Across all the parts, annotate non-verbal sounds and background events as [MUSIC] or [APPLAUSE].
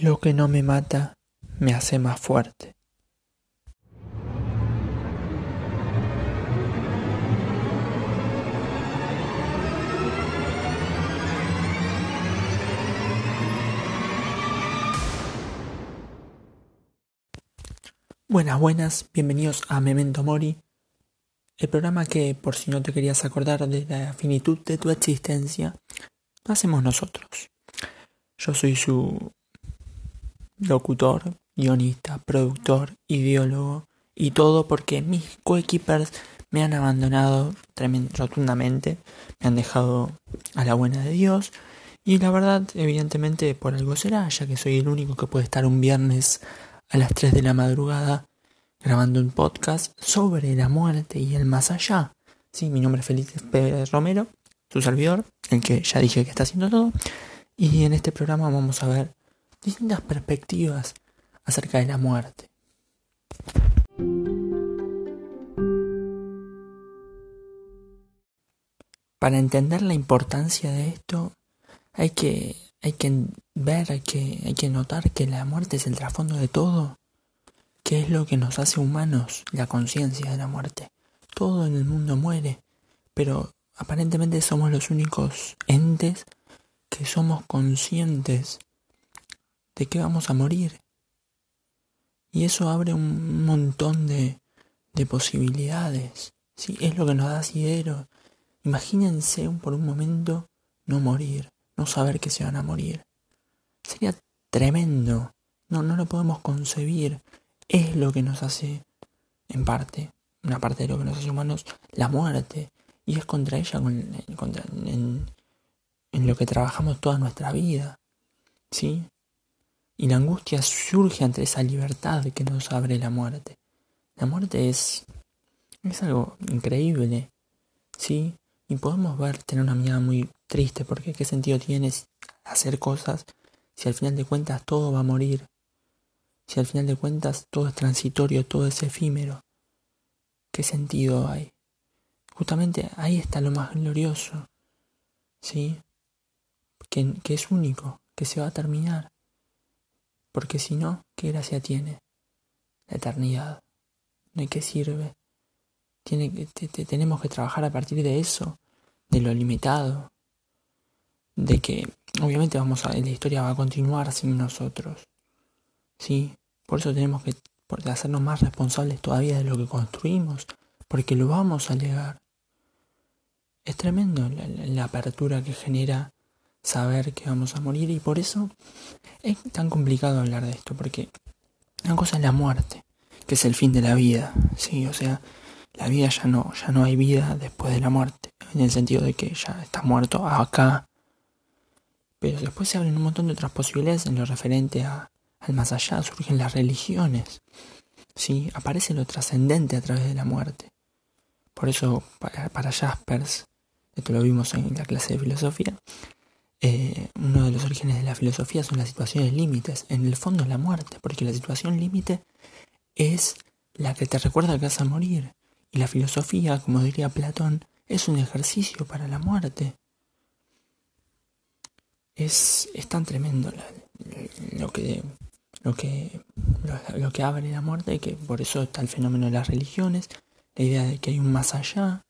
Lo que no me mata me hace más fuerte. Buenas, buenas, bienvenidos a Memento Mori, el programa que, por si no te querías acordar de la finitud de tu existencia, lo hacemos nosotros. Yo soy su locutor, guionista, productor, ideólogo y todo porque mis coequippers me han abandonado rotundamente, me han dejado a la buena de Dios y la verdad, evidentemente por algo será, ya que soy el único que puede estar un viernes a las 3 de la madrugada grabando un podcast sobre la muerte y el más allá. Sí, mi nombre es Felipe Pérez Romero, su servidor, el que ya dije que está haciendo todo. Y en este programa vamos a ver distintas perspectivas acerca de la muerte. Para entender la importancia de esto, hay que, hay que ver, hay que, hay que notar que la muerte es el trasfondo de todo. ¿Qué es lo que nos hace humanos? La conciencia de la muerte. Todo en el mundo muere, pero aparentemente somos los únicos entes que somos conscientes de que vamos a morir. Y eso abre un montón de, de posibilidades. ¿sí? Es lo que nos da asidero. Imagínense por un momento no morir, no saber que se van a morir. Sería tremendo. No, no lo podemos concebir. Es lo que nos hace, en parte, una parte de lo que nos hace humanos, la muerte. Y es contra ella contra, en, en lo que trabajamos toda nuestra vida. ¿Sí? Y la angustia surge ante esa libertad que nos abre la muerte. La muerte es, es algo increíble, ¿sí? Y podemos ver, tener una mirada muy triste, porque ¿qué sentido tiene hacer cosas si al final de cuentas todo va a morir? Si al final de cuentas todo es transitorio, todo es efímero. ¿Qué sentido hay? Justamente ahí está lo más glorioso, ¿sí? Que, que es único, que se va a terminar porque si no, ¿qué gracia tiene? La eternidad. ¿De qué sirve? Tiene, tenemos que trabajar a partir de eso, de lo limitado, de que obviamente vamos a, la historia va a continuar sin nosotros. ¿Sí? Por eso tenemos que hacernos más responsables todavía de lo que construimos, porque lo vamos a legar. Es tremendo la apertura que genera saber que vamos a morir y por eso es tan complicado hablar de esto, porque una cosa es la muerte, que es el fin de la vida, sí, o sea, la vida ya no, ya no hay vida después de la muerte, en el sentido de que ya está muerto acá, pero después se abren un montón de otras posibilidades en lo referente a, al más allá, surgen las religiones, sí, aparece lo trascendente a través de la muerte. Por eso para, para Jaspers, esto lo vimos en la clase de filosofía, eh, uno de los orígenes de la filosofía son las situaciones límites, en el fondo es la muerte, porque la situación límite es la que te recuerda que vas a morir. Y la filosofía, como diría Platón, es un ejercicio para la muerte. Es, es tan tremendo lo, que, lo, que, lo que abre la muerte que por eso está el fenómeno de las religiones, la idea de que hay un más allá,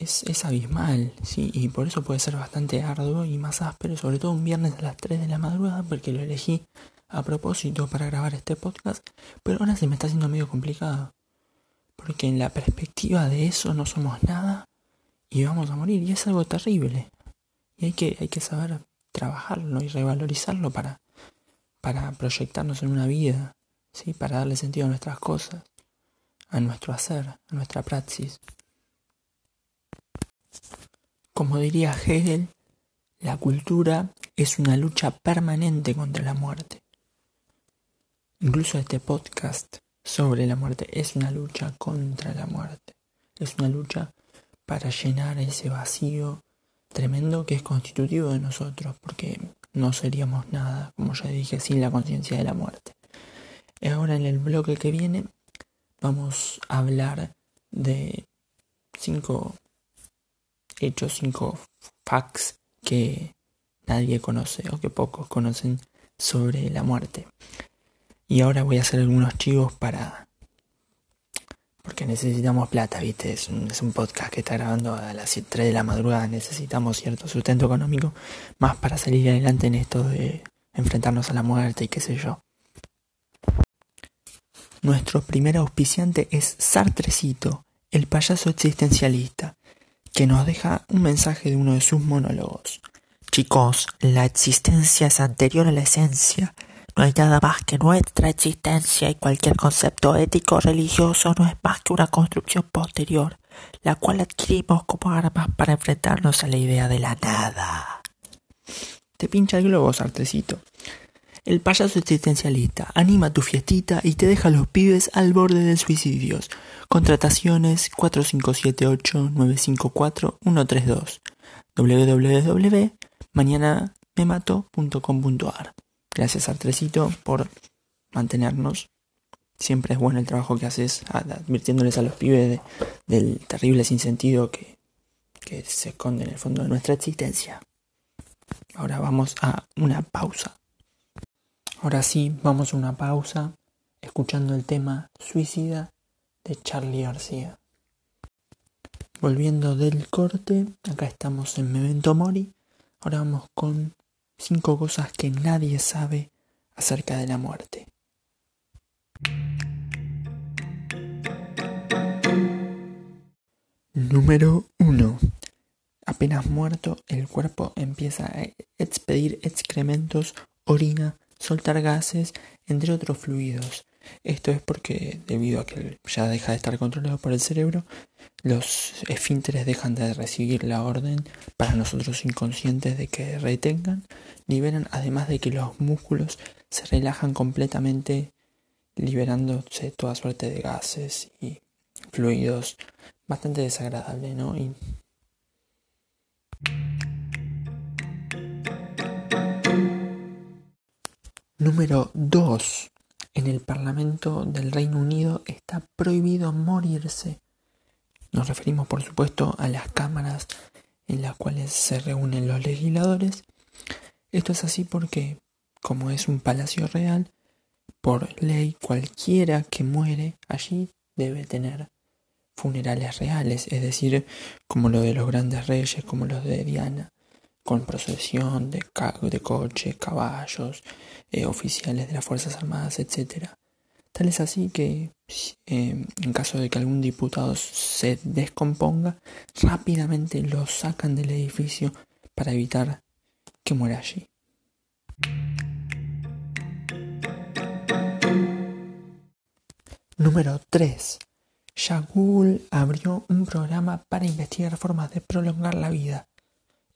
es, es abismal, sí, y por eso puede ser bastante arduo y más áspero, sobre todo un viernes a las 3 de la madrugada, porque lo elegí a propósito para grabar este podcast, pero ahora se me está haciendo medio complicado, porque en la perspectiva de eso no somos nada y vamos a morir, y es algo terrible, y hay que, hay que saber trabajarlo y revalorizarlo para, para proyectarnos en una vida, ¿sí? para darle sentido a nuestras cosas, a nuestro hacer, a nuestra praxis. Como diría Hegel, la cultura es una lucha permanente contra la muerte. Incluso este podcast sobre la muerte es una lucha contra la muerte. Es una lucha para llenar ese vacío tremendo que es constitutivo de nosotros, porque no seríamos nada, como ya dije, sin la conciencia de la muerte. Ahora en el bloque que viene vamos a hablar de cinco hecho cinco facts que nadie conoce o que pocos conocen sobre la muerte. Y ahora voy a hacer algunos chivos para... Porque necesitamos plata, ¿viste? Es un, podcast que está grabando a las 3 de la madrugada. Necesitamos cierto sustento económico más para salir adelante en esto de enfrentarnos a la muerte y qué sé yo. Nuestro primer auspiciante es Sartrecito, el payaso existencialista, que nos deja un mensaje de uno de sus monólogos. Chicos, la existencia es anterior a la esencia. No hay nada más que nuestra existencia y cualquier concepto ético o religioso no es más que una construcción posterior, la cual adquirimos como armas para enfrentarnos a la idea de la nada. Te pincha el globo, Sartrecito. El payaso existencialista anima tu fiestita y te deja a los pibes al borde del suicidio. Contrataciones 4578-954-132 www.mañanamemato.com.ar Gracias Artrecito por mantenernos. Siempre es bueno el trabajo que haces advirtiéndoles a los pibes del terrible sinsentido que, que se esconde en el fondo de nuestra existencia. Ahora vamos a una pausa. Ahora sí, vamos a una pausa escuchando el tema Suicida de Charlie García. Volviendo del corte, acá estamos en Memento Mori. Ahora vamos con cinco cosas que nadie sabe acerca de la muerte. Número 1. Apenas muerto, el cuerpo empieza a expedir excrementos, orina, soltar gases, entre otros fluidos. Esto es porque, debido a que ya deja de estar controlado por el cerebro, los esfínteres dejan de recibir la orden para nosotros inconscientes de que retengan, liberan, además de que los músculos se relajan completamente, liberándose toda suerte de gases y fluidos. Bastante desagradable, ¿no? Número 2. En el Parlamento del Reino Unido está prohibido morirse. Nos referimos, por supuesto, a las cámaras en las cuales se reúnen los legisladores. Esto es así porque, como es un palacio real, por ley cualquiera que muere allí debe tener funerales reales, es decir, como lo de los grandes reyes, como los de Diana con procesión de, de coches, caballos, eh, oficiales de las Fuerzas Armadas, etc. Tal es así que eh, en caso de que algún diputado se descomponga, rápidamente lo sacan del edificio para evitar que muera allí. Número 3. Ya Google abrió un programa para investigar formas de prolongar la vida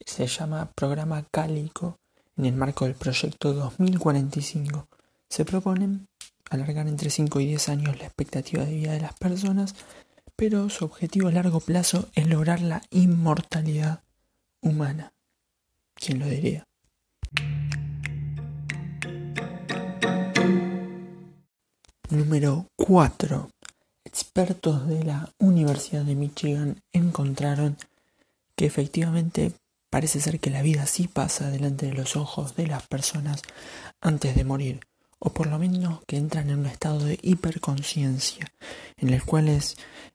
se llama Programa Cálico en el marco del proyecto 2045. Se proponen alargar entre 5 y 10 años la expectativa de vida de las personas, pero su objetivo a largo plazo es lograr la inmortalidad humana. ¿Quién lo diría? Número 4. Expertos de la Universidad de Michigan encontraron que efectivamente Parece ser que la vida sí pasa delante de los ojos de las personas antes de morir, o por lo menos que entran en un estado de hiperconciencia, en el cual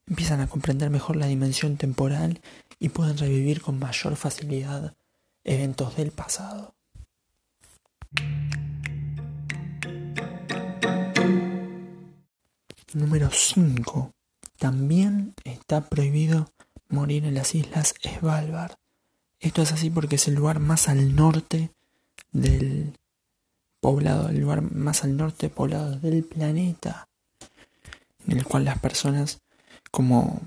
empiezan a comprender mejor la dimensión temporal y pueden revivir con mayor facilidad eventos del pasado. Número 5. También está prohibido morir en las islas Svalbard esto es así porque es el lugar más al norte del poblado, el lugar más al norte poblado del planeta, en el cual las personas, como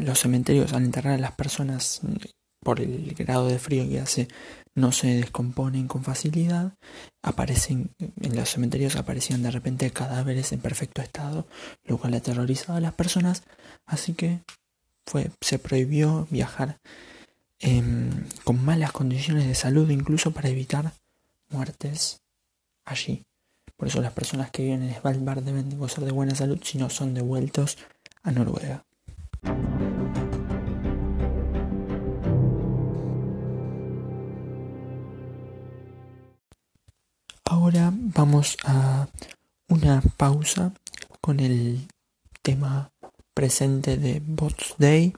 los cementerios al enterrar a las personas por el grado de frío que hace, no se descomponen con facilidad, aparecen, en los cementerios aparecían de repente cadáveres en perfecto estado, lo cual aterrorizaba a las personas, así que fue, se prohibió viajar Em, con malas condiciones de salud, incluso para evitar muertes allí. Por eso las personas que viven en Svalbard deben gozar de buena salud si no son devueltos a Noruega. ahora vamos a una pausa con el tema presente de Bots Day.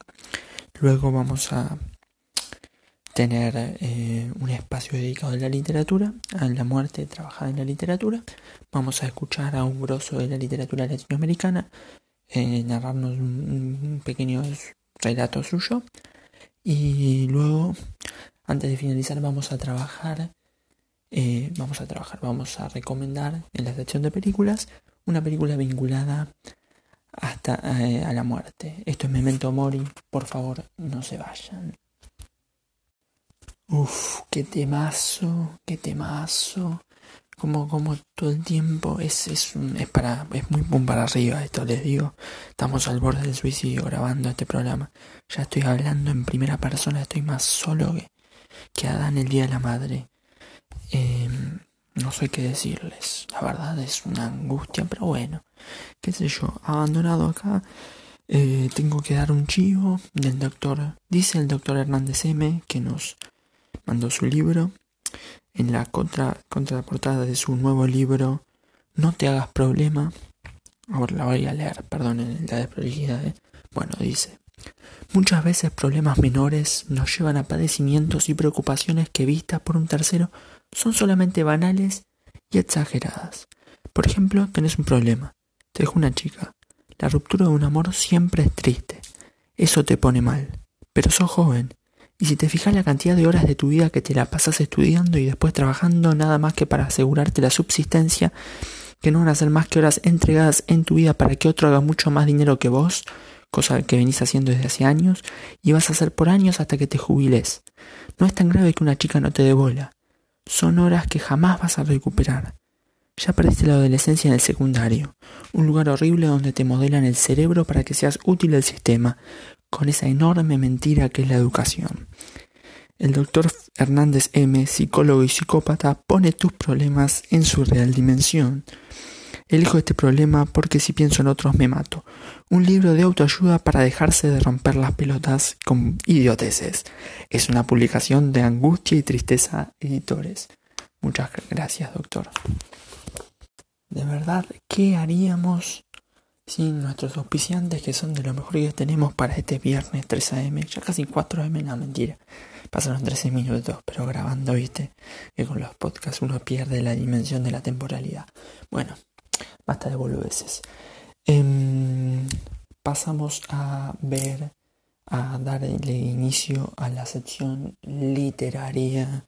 Luego vamos a tener eh, un espacio dedicado a la literatura, a la muerte trabajada en la literatura. Vamos a escuchar a un grosso de la literatura latinoamericana eh, narrarnos un, pequeño relato suyo. Y luego, antes de finalizar, vamos a trabajar, eh, vamos a trabajar, vamos a recomendar en la sección de películas una película vinculada hasta a la muerte. Esto es Memento Mori, por favor, no se vayan. Uf, qué temazo, qué temazo. Como, como todo el tiempo es, es, es para, es muy pum para arriba esto, les digo. Estamos al borde del suicidio grabando este programa. Ya estoy hablando en primera persona, estoy más solo que, que Adán el día de la madre. Em, no sé qué decirles. La verdad es una angustia, pero bueno. Qué sé yo, abandonado acá. Eh, tengo que dar un chivo del doctor. Dice el doctor Hernández M que nos mandó su libro. En la contra, contraportada de su nuevo libro, No te hagas problema. Ahora la voy a leer, perdón, en la desprolijidad. ¿eh? Bueno, dice. Muchas veces problemas menores nos llevan a padecimientos y preocupaciones que vistas por un tercero son solamente banales y exageradas. Por ejemplo, tenés un problema. Te dejo una chica. La ruptura de un amor siempre es triste. Eso te pone mal. Pero sos joven y si te fijas la cantidad de horas de tu vida que te la pasas estudiando y después trabajando nada más que para asegurarte la subsistencia, que no van a ser más que horas entregadas en tu vida para que otro haga mucho más dinero que vos, cosa que venís haciendo desde hace años, y vas a hacer por años hasta que te jubiles. No es tan grave que una chica no te dé bola. Son horas que jamás vas a recuperar. Ya perdiste la adolescencia en el secundario, un lugar horrible donde te modelan el cerebro para que seas útil al sistema, con esa enorme mentira que es la educación. El doctor Hernández M., psicólogo y psicópata, pone tus problemas en su real dimensión. Elijo este problema porque si pienso en otros me mato. Un libro de autoayuda para dejarse de romper las pelotas con idioteces. Es una publicación de Angustia y Tristeza Editores. Muchas gracias, doctor. De verdad, ¿qué haríamos sin nuestros auspiciantes que son de lo mejor que tenemos para este viernes 3 am, ya casi 4 am, no mentira, pasaron 13 minutos, pero grabando, viste, que con los podcasts uno pierde la dimensión de la temporalidad. Bueno, basta de boludeces. Em, pasamos a ver, a darle inicio a la sección literaria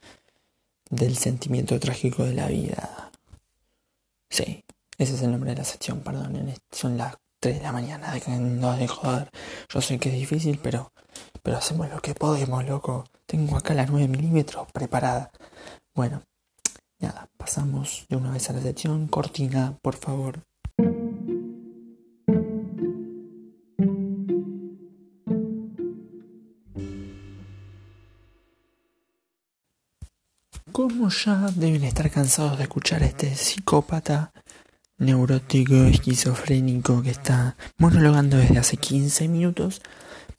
del sentimiento trágico de la vida. Sí, ese es el nombre de la sección, perdón. Son las 3 de la mañana, no de joder. Yo sé que es difícil, pero, pero hacemos lo que podemos, loco. Tengo acá la 9 milímetros preparada. Bueno, nada, pasamos de una vez a la sección. Cortina, por favor. Como ya deben estar cansados de escuchar a este psicópata neurótico, esquizofrénico que está monologando desde hace 15 minutos.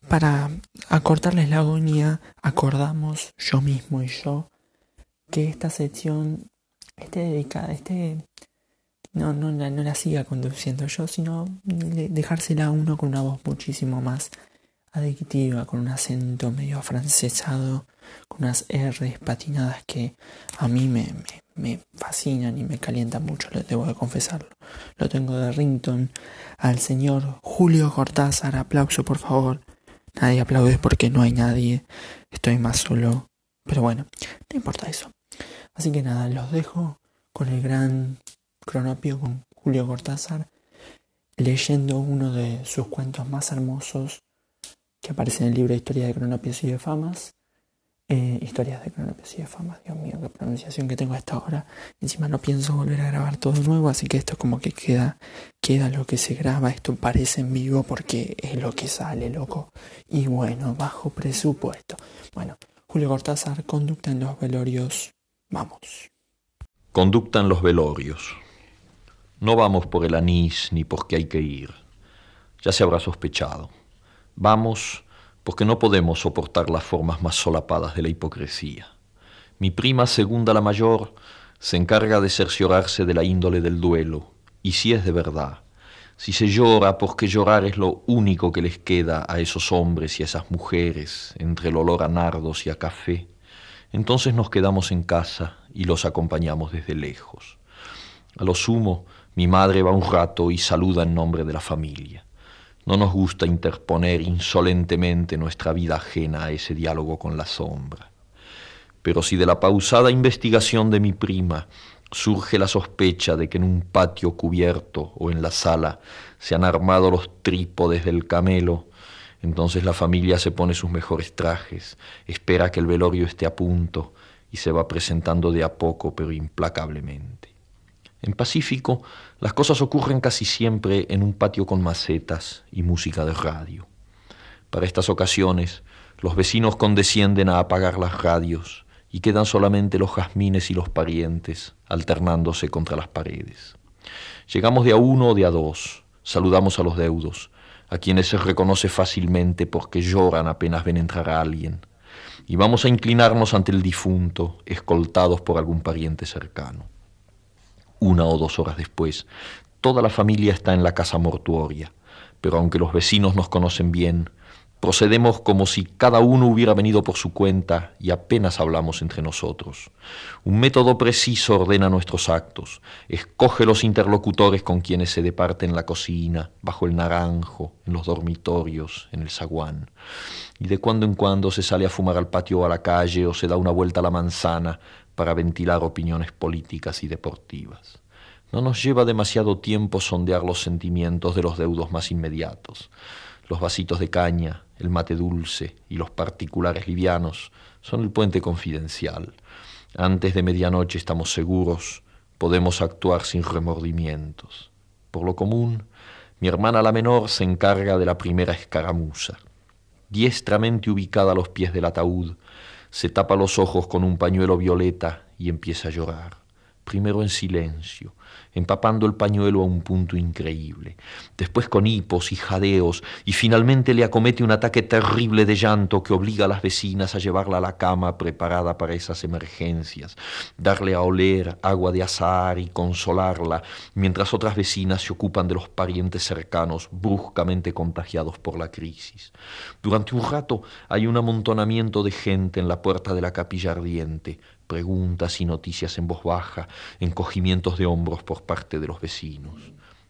Para acortarles la agonía, acordamos yo mismo y yo que esta sección esté dedicada, esté no, no, no la siga conduciendo yo, sino dejársela a uno con una voz muchísimo más adictiva, con un acento medio afrancesado, con unas R's patinadas que a mí me, me, fascinan y me calientan mucho, les debo de confesarlo. Lo tengo de Rington al señor Julio Cortázar, aplauso por favor. Nadie aplaude porque no hay nadie, estoy más solo. Pero bueno, no importa eso. Así que nada, los dejo con el gran cronopio, con Julio Cortázar, leyendo uno de sus cuentos más hermosos que aparece en el libro Historia de Cronopios y de Famas. Eh, historias de Cronopios y de Famas, Dios mío, qué pronunciación que tengo a esta hora. Encima no pienso volver a grabar todo nuevo, así que esto como que queda, queda lo que se graba, esto parece en vivo porque es lo que sale, loco. Y bueno, bajo presupuesto. Bueno, Julio Cortázar, conducta en los velorios, vamos. Conducta en los velorios. No vamos por el anís ni porque hay que ir. Ya se habrá sospechado. Vamos porque no podemos soportar las formas más solapadas de la hipocresía. Mi prima segunda la mayor se encarga de cerciorarse de la índole del duelo, y si es de verdad, si se llora porque llorar es lo único que les queda a esos hombres y a esas mujeres entre el olor a nardos y a café, entonces nos quedamos en casa y los acompañamos desde lejos. A lo sumo, mi madre va un rato y saluda en nombre de la familia. No nos gusta interponer insolentemente nuestra vida ajena a ese diálogo con la sombra. Pero si de la pausada investigación de mi prima surge la sospecha de que en un patio cubierto o en la sala se han armado los trípodes del camelo, entonces la familia se pone sus mejores trajes, espera que el velorio esté a punto y se va presentando de a poco pero implacablemente. En Pacífico las cosas ocurren casi siempre en un patio con macetas y música de radio. Para estas ocasiones los vecinos condescienden a apagar las radios y quedan solamente los jazmines y los parientes alternándose contra las paredes. Llegamos de a uno o de a dos, saludamos a los deudos, a quienes se reconoce fácilmente porque lloran apenas ven entrar a alguien, y vamos a inclinarnos ante el difunto, escoltados por algún pariente cercano. Una o dos horas después, toda la familia está en la casa mortuoria, pero aunque los vecinos nos conocen bien, Procedemos como si cada uno hubiera venido por su cuenta y apenas hablamos entre nosotros. Un método preciso ordena nuestros actos, escoge los interlocutores con quienes se departe en la cocina, bajo el naranjo, en los dormitorios, en el zaguán. Y de cuando en cuando se sale a fumar al patio o a la calle o se da una vuelta a la manzana para ventilar opiniones políticas y deportivas. No nos lleva demasiado tiempo sondear los sentimientos de los deudos más inmediatos. Los vasitos de caña, el mate dulce y los particulares livianos son el puente confidencial. Antes de medianoche estamos seguros, podemos actuar sin remordimientos. Por lo común, mi hermana la menor se encarga de la primera escaramuza. Diestramente ubicada a los pies del ataúd, se tapa los ojos con un pañuelo violeta y empieza a llorar, primero en silencio, empapando el pañuelo a un punto increíble, después con hipos y jadeos, y finalmente le acomete un ataque terrible de llanto que obliga a las vecinas a llevarla a la cama preparada para esas emergencias, darle a oler agua de azahar y consolarla, mientras otras vecinas se ocupan de los parientes cercanos bruscamente contagiados por la crisis. Durante un rato hay un amontonamiento de gente en la puerta de la capilla ardiente, preguntas y noticias en voz baja, encogimientos de hombros por parte de los vecinos.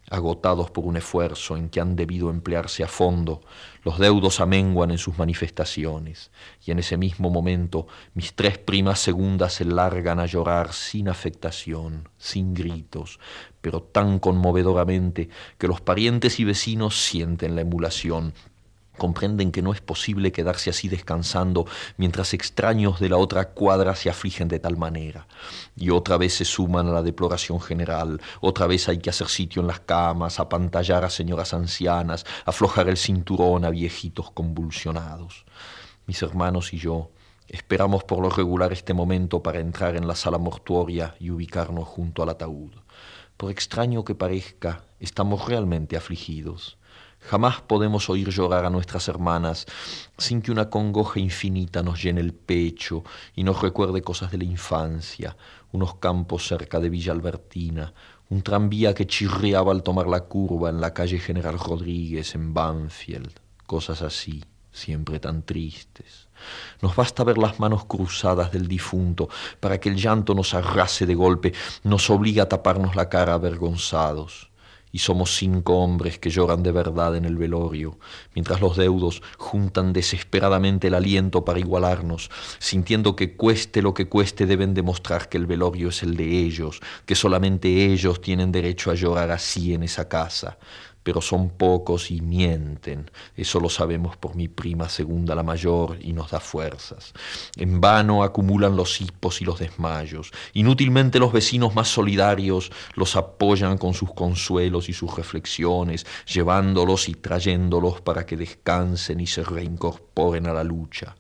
Agotados por un esfuerzo en que han debido emplearse a fondo, los deudos amenguan en sus manifestaciones, y en ese mismo momento mis tres primas segundas se largan a llorar sin afectación, sin gritos, pero tan conmovedoramente que los parientes y vecinos sienten la emulación comprenden que no es posible quedarse así descansando mientras extraños de la otra cuadra se afligen de tal manera. Y otra vez se suman a la deploración general, otra vez hay que hacer sitio en las camas, apantallar a señoras ancianas, aflojar el cinturón a viejitos convulsionados. Mis hermanos y yo esperamos por lo regular este momento para entrar en la sala mortuoria y ubicarnos junto al ataúd. Por extraño que parezca, estamos realmente afligidos. Jamás podemos oír llorar a nuestras hermanas sin que una congoja infinita nos llene el pecho y nos recuerde cosas de la infancia, unos campos cerca de Villa Albertina, un tranvía que chirriaba al tomar la curva en la calle General Rodríguez en Banfield, cosas así, siempre tan tristes. Nos basta ver las manos cruzadas del difunto para que el llanto nos arrase de golpe, nos obliga a taparnos la cara avergonzados y somos cinco hombres que lloran de verdad en el velorio, mientras los deudos juntan desesperadamente el aliento para igualarnos, sintiendo que cueste lo que cueste deben demostrar que el velorio es el de ellos, que solamente ellos tienen derecho a llorar así en esa casa, pero son pocos y mienten. Eso lo sabemos por mi prima segunda, la mayor, y nos da fuerzas. En vano acumulan los hipos y los desmayos. Inútilmente los vecinos más solidarios los apoyan con sus consuelos y sus reflexiones, llevándolos y trayéndolos para que descansen y se reincorporen a la lucha.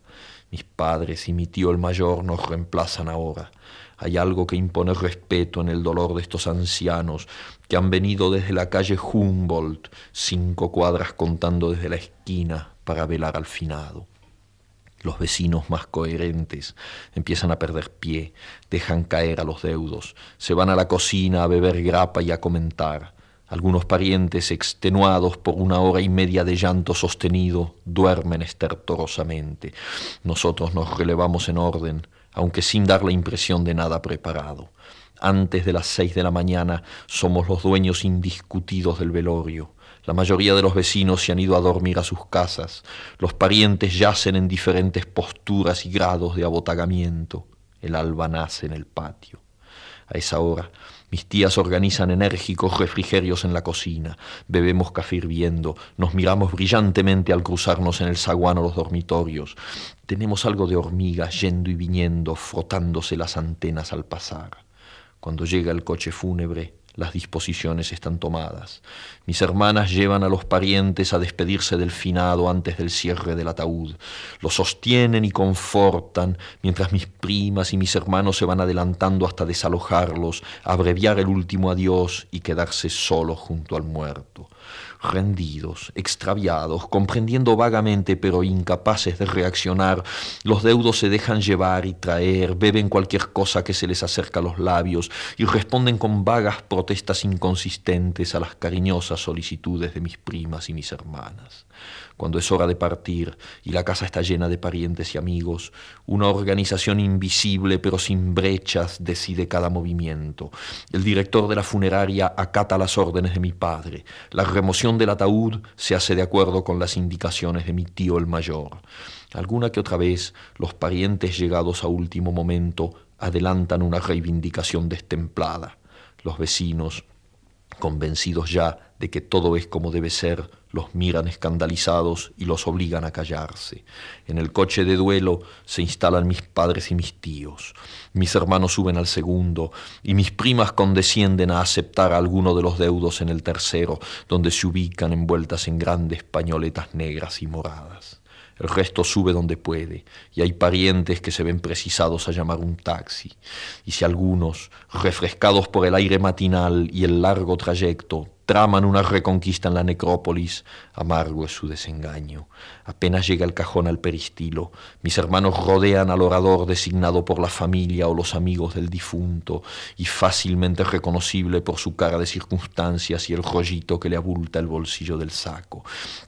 Mis padres y mi tío el mayor nos reemplazan ahora. Hay algo que impone respeto en el dolor de estos ancianos que han venido desde la calle Humboldt, cinco cuadras contando desde la esquina, para velar al finado. Los vecinos más coherentes empiezan a perder pie, dejan caer a los deudos, se van a la cocina a beber grapa y a comentar. Algunos parientes, extenuados por una hora y media de llanto sostenido, duermen estertorosamente. Nosotros nos relevamos en orden, aunque sin dar la impresión de nada preparado. Antes de las seis de la mañana somos los dueños indiscutidos del velorio. La mayoría de los vecinos se han ido a dormir a sus casas. Los parientes yacen en diferentes posturas y grados de abotagamiento. El alba nace en el patio. A esa hora mis tías organizan enérgicos refrigerios en la cocina, bebemos café hirviendo, nos miramos brillantemente al cruzarnos en el zaguán los dormitorios. Tenemos algo de hormigas yendo y viniendo, frotándose las antenas al pasar. Cuando llega el coche fúnebre, las disposiciones están tomadas. Mis hermanas llevan a los parientes a despedirse del finado antes del cierre del ataúd. Lo sostienen y confortan, mientras mis primas y mis hermanos se van adelantando hasta desalojarlos, abreviar el último adiós y quedarse solos junto al muerto rendidos, extraviados, comprendiendo vagamente pero incapaces de reaccionar, los deudos se dejan llevar y traer, beben cualquier cosa que se les acerca a los labios y responden con vagas protestas inconsistentes a las cariñosas solicitudes de mis primas y mis hermanas cuando es hora de partir y la casa está llena de parientes y amigos, una organización invisible pero sin brechas decide cada movimiento. El director de la funeraria acata las órdenes de mi padre. La remoción del ataúd se hace de acuerdo con las indicaciones de mi tío el mayor. Alguna que otra vez los parientes llegados a último momento adelantan una reivindicación destemplada. Los vecinos, convencidos ya de que todo es como debe ser, los miran escandalizados y los obligan a callarse. En el coche de duelo se instalan mis padres y mis tíos. Mis hermanos suben al segundo y mis primas condescienden a aceptar a alguno de los deudos en el tercero, donde se ubican envueltas en grandes pañoletas negras y moradas. El resto sube donde puede, y hay parientes que se ven precisados a llamar un taxi. Y si algunos, refrescados por el aire matinal y el largo trayecto, traman una reconquista en la necrópolis, amargo es su desengaño. Apenas llega el cajón al peristilo, mis hermanos rodean al orador designado por la familia o los amigos del difunto, y fácilmente reconocible por su cara de circunstancias y el rollito que le abulta el bolsillo del saco.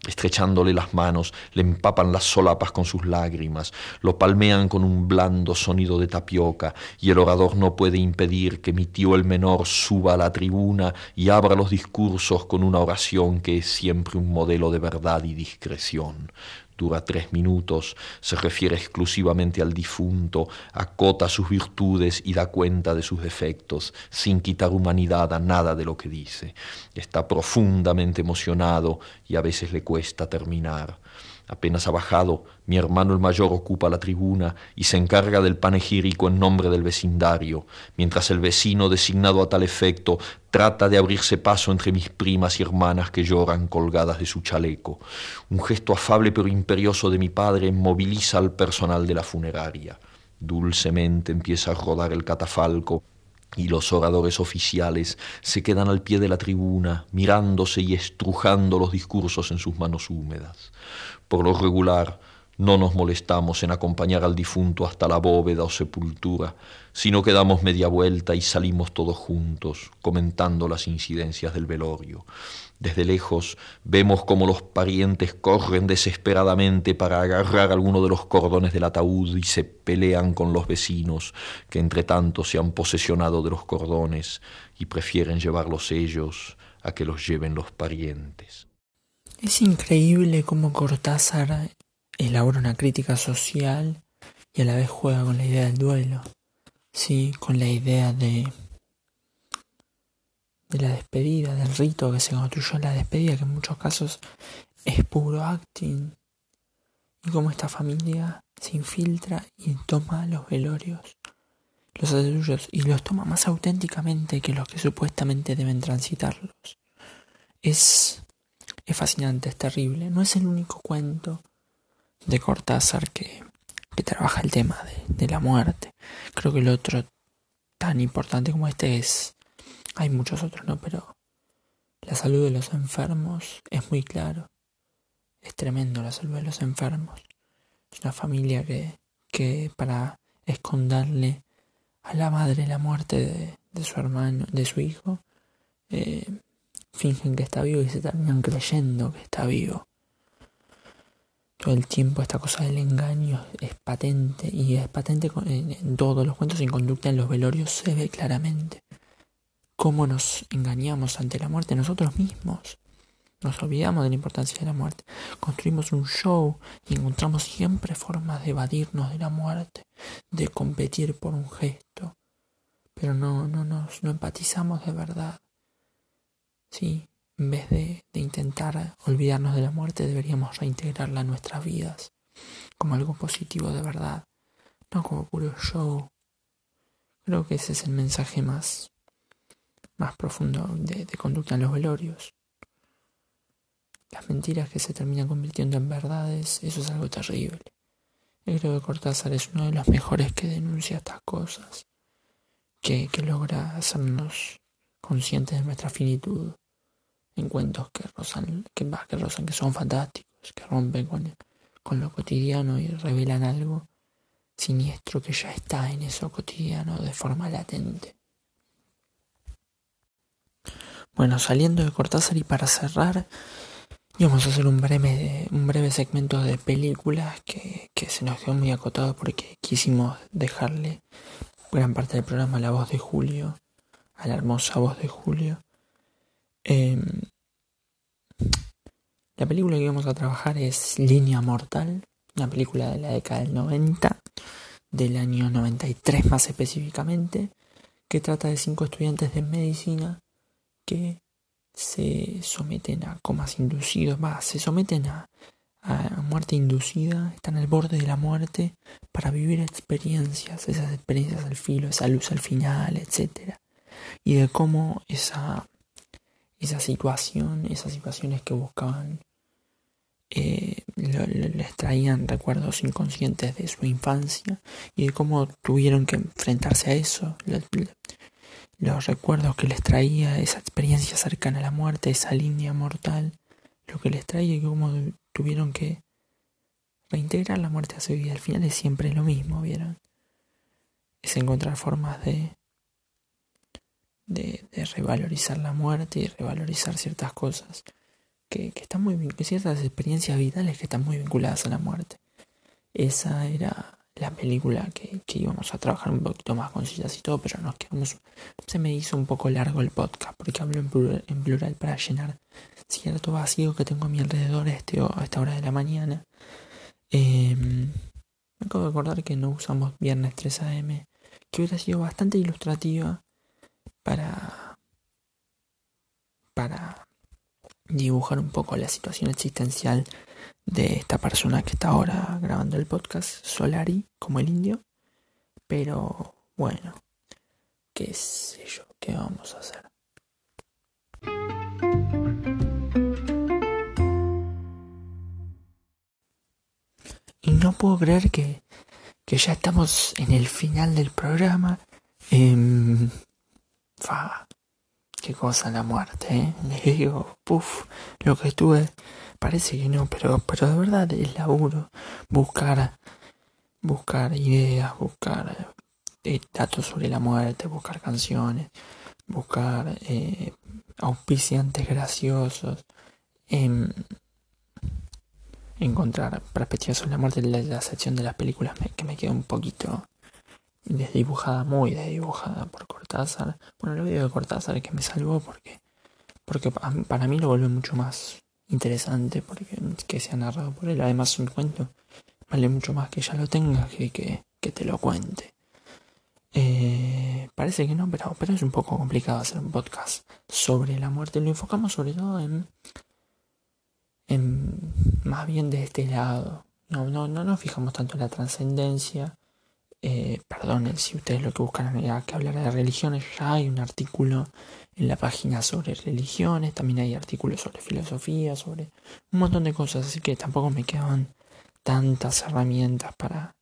Estrechándole las manos, le empapan las solapas con sus lágrimas, lo palmean con un blando sonido de tapioca, y el orador no puede impedir que mi tío el menor suba a la tribuna y abra los discursos con una oración que es siempre un modelo de verdad y discreción. Dura tres minutos, se refiere exclusivamente al difunto, acota sus virtudes y da cuenta de sus defectos, sin quitar humanidad a nada de lo que dice. Está profundamente emocionado y a veces le cuesta terminar. Apenas ha bajado, mi hermano el mayor ocupa la tribuna y se encarga del panegírico en nombre del vecindario, mientras el vecino designado a tal efecto trata de abrirse paso entre mis primas y hermanas que lloran colgadas de su chaleco. Un gesto afable pero imperioso de mi padre moviliza al personal de la funeraria. Dulcemente empieza a rodar el catafalco y los oradores oficiales se quedan al pie de la tribuna, mirándose y estrujando los discursos en sus manos húmedas. Por lo regular, no nos molestamos en acompañar al difunto hasta la bóveda o sepultura, sino que damos media vuelta y salimos todos juntos, comentando las incidencias del velorio. Desde lejos vemos cómo los parientes corren desesperadamente para agarrar alguno de los cordones del ataúd y se pelean con los vecinos, que entre tanto se han posesionado de los cordones y prefieren llevarlos ellos a que los lleven los parientes. Es increíble cómo Cortázar elabora una crítica social y a la vez juega con la idea del duelo, sí, con la idea de de la despedida, del rito que se construyó en la despedida, que en muchos casos es puro acting, y cómo esta familia se infiltra y toma los velorios, los adultos, y los toma más auténticamente que los que supuestamente deben transitarlos. Es es fascinante, es terrible. No es el único cuento de Cortázar que, que trabaja el tema de, la muerte. Creo que el otro tan importante como este es... Hay muchos otros, ¿no? Pero la salud de los enfermos es muy claro. Es tremendo la salud de los enfermos. Es una familia que, que para esconderle a la madre la muerte de, su hermano, de su hijo, eh, fingen que está vivo y se terminan creyendo que está vivo. Todo el tiempo esta cosa del engaño es patente y es patente en, todos los cuentos en conducta en los velorios se ve claramente cómo nos engañamos ante la muerte nosotros mismos. Nos olvidamos de la importancia de la muerte. Construimos un show y encontramos siempre formas de evadirnos de la muerte, de competir por un gesto. Pero no, no nos no empatizamos de verdad. Sí, en vez de, de intentar olvidarnos de la muerte, deberíamos reintegrarla en nuestras vidas como algo positivo de verdad, no como puro show. Creo que ese es el mensaje más, más profundo de, conducta en los velorios las mentiras que se terminan convirtiendo en verdades, eso es algo terrible. Yo creo que Cortázar es uno de los mejores que denuncia estas cosas, que, que logra hacernos conscientes de nuestra finitud en cuentos que rozan, que, que rozan, que son fantásticos, que rompen con, con lo cotidiano y revelan algo siniestro que ya está en eso cotidiano de forma latente. Bueno, saliendo de Cortázar y para cerrar, y vamos a hacer un breve, un breve segmento de películas que, que se nos quedó muy acotado porque quisimos dejarle gran parte del programa a la voz de Julio, a la hermosa voz de Julio. Eh, la película que vamos a trabajar es Línea Mortal, una película de la década del 90, del año 93 más específicamente, que trata de cinco estudiantes de medicina que se someten a comas inducidos, más se someten a, a muerte inducida, están al borde de la muerte para vivir experiencias, esas experiencias al filo, esa luz al final, etc. Y de cómo esa, esa situación, esas situaciones que buscaban, eh, les traían recuerdos inconscientes de su infancia y de cómo tuvieron que enfrentarse a eso, los recuerdos que les traía esa experiencia cercana a la muerte, esa línea mortal, lo que les traía y cómo tuvieron que reintegrar la muerte a su vida. Al final es siempre lo mismo, ¿vieron? Es encontrar formas de, de, revalorizar la muerte y revalorizar ciertas cosas que, que están muy ciertas experiencias vitales que están muy vinculadas a la muerte. Esa era la película que, que, íbamos a trabajar un poquito más con sillas y todo, pero nos quedamos. Se me hizo un poco largo el podcast porque hablo en plural, para llenar cierto vacío que tengo a mi alrededor a, este, a esta hora de la mañana. Eh, me acabo de acordar que no usamos viernes 3 am, que hubiera sido bastante ilustrativa para. para dibujar un poco la situación existencial de esta persona que está ahora grabando el podcast, Solari, como el indio. Pero bueno, qué sé yo, qué vamos a hacer. Y no puedo creer que, que ya estamos en el final del programa. Eh, qué cosa la muerte, [LAUGHS] ¿eh? Les digo, puff, lo que estuve Parece que no, pero, pero de verdad es laburo. Buscar, buscar ideas, buscar eh, datos sobre la muerte, buscar canciones, buscar eh, auspiciantes graciosos, em, encontrar perspectivas sobre la muerte. La, la sección de las películas que me quedó un poquito desdibujada, muy desdibujada por Cortázar. Bueno, lo video de Cortázar que me salvó porque, porque para mí lo vuelve mucho más interesante porque que sea narrado por él. Además, un cuento vale mucho más que ya lo tengas que que, que te lo cuente. Eh, parece que no, pero, pero es un poco complicado hacer un podcast sobre la muerte. Lo enfocamos sobre todo en, en más bien de este lado. No, no, no nos fijamos tanto en la trascendencia. Eh, perdonen si ustedes lo que buscan era que hablar de religiones, ya hay un artículo en la página sobre religiones, también hay artículos sobre filosofía, sobre un montón de cosas, así que tampoco me quedaban tantas herramientas para,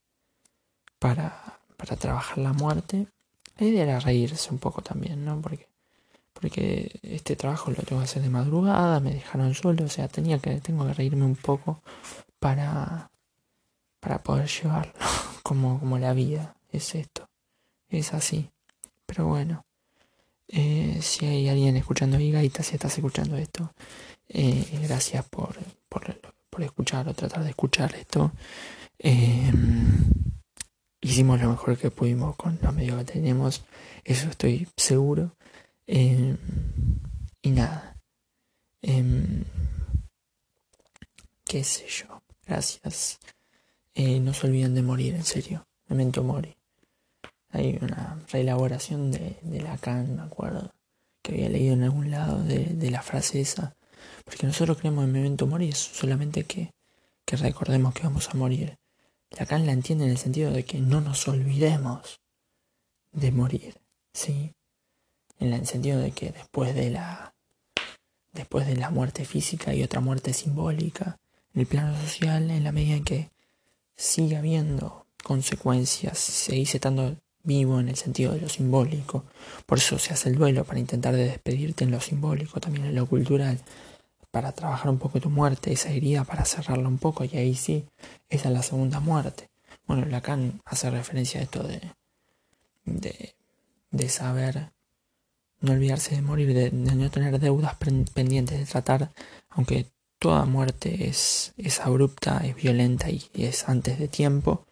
para, para trabajar la muerte. La idea era reírse un poco también, ¿no? Porque, porque este trabajo lo tengo que hacer de madrugada, me dejaron solo, o sea, tenía que, tengo que reírme un poco para, para poder llevarlo, [LAUGHS] como, como la vida es esto, es así. Pero bueno, eh, si hay alguien escuchando Gaita, si estás escuchando esto, eh, gracias por, por, por, escuchar o tratar de escuchar esto. Eh, hicimos lo mejor que pudimos con los medios que tenemos, eso estoy seguro. y nada. qué sé yo. Gracias. No se olviden de morir, en serio. Memento mori. Hay una reelaboración de, de Lacan, me acuerdo, que había leído en algún lado de, la frase esa. Porque nosotros creemos en memento mori, solamente que, que recordemos que vamos a morir. Lacan la entiende en el sentido de que no nos olvidemos de morir, ¿sí? En el sentido de que después de la después de la muerte física hay otra muerte simbólica en el plano social en la medida en que sigue habiendo consecuencias, seguís estando vivo en el sentido de lo simbólico. Por eso se hace el duelo, para intentar de despedirte en lo simbólico, también en lo cultural, para trabajar un poco tu muerte, esa herida, para cerrarla un poco, y ahí sí, esa es la segunda muerte. Bueno, Lacan hace referencia a esto de, de, de saber no olvidarse de morir, de, no tener deudas pendientes, de tratar, aunque toda muerte es, es abrupta, es violenta y es antes de tiempo,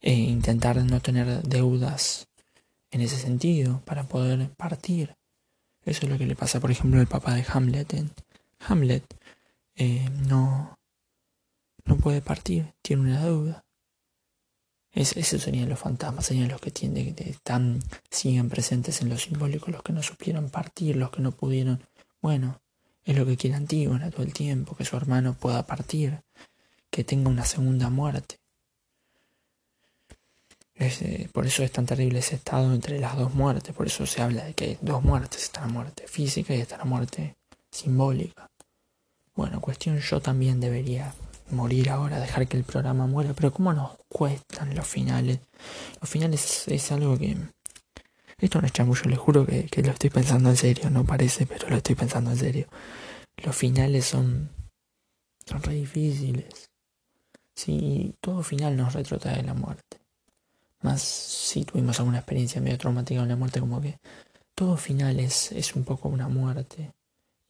e intentar no tener deudas en ese sentido para poder partir. Eso es lo que le pasa, por ejemplo, al papá de Hamlet. En Hamlet eh, no, no puede partir, tiene una deuda. Es, esos serían los fantasmas, serían los que tienden, están, siguen presentes en lo simbólico, los que no supieron partir, los que no pudieron. Bueno, es lo que quiere Antígona todo el tiempo, que su hermano pueda partir, que tenga una segunda muerte. Eh, por eso es tan terrible ese estado entre las dos muertes, por eso se habla de que hay dos muertes, está la muerte física y está la muerte simbólica. Bueno, cuestión, yo también debería morir ahora, dejar que el programa muera, pero ¿cómo nos cuestan los finales? Los finales es, algo que... Esto no es chamullo, les juro que, que lo estoy pensando en serio, no parece, pero lo estoy pensando en serio. Los finales son... son re difíciles. Sí, todo final nos retrotrae la muerte más si tuvimos alguna experiencia medio traumática con la muerte, como que todo final es, es un poco una muerte.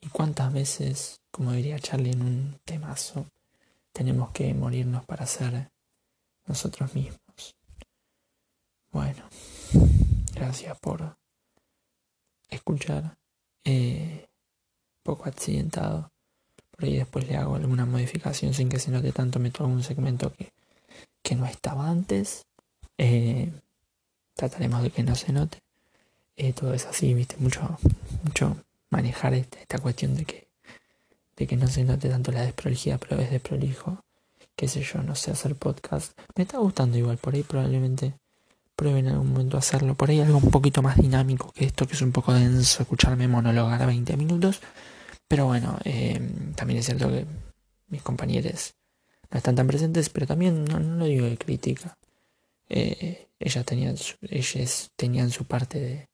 Y cuántas veces, como diría Charlie en un temazo, tenemos que morirnos para ser nosotros mismos. Bueno, gracias por escuchar. Eh, poco accidentado. Por ahí después le hago alguna modificación sin que se note tanto. Meto algún segmento que, que no estaba antes eh, trataremos de que no se note. Eh, todo es así, viste, mucho, mucho manejar esta, esta, cuestión de que, de que no se note tanto la desprolijidad, pero es desprolijo. Qué sé yo, no sé hacer podcast. Me está gustando igual, por ahí probablemente prueben en algún momento hacerlo. Por ahí algo un poquito más dinámico que esto, que es un poco denso escucharme monologar a 20 minutos. Pero bueno, eh, también es cierto que mis compañeros no están tan presentes, pero también no, lo digo de crítica eh, ellas, tenían su, ellas tenían su parte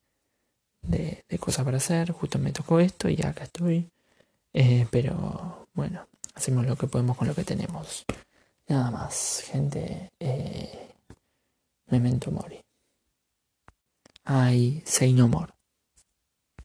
de, de, cosas para hacer, justo me tocó esto y acá estoy. Eh, pero bueno, hacemos lo que podemos con lo que tenemos. Nada más, gente. Memento mori. Ay, say no more.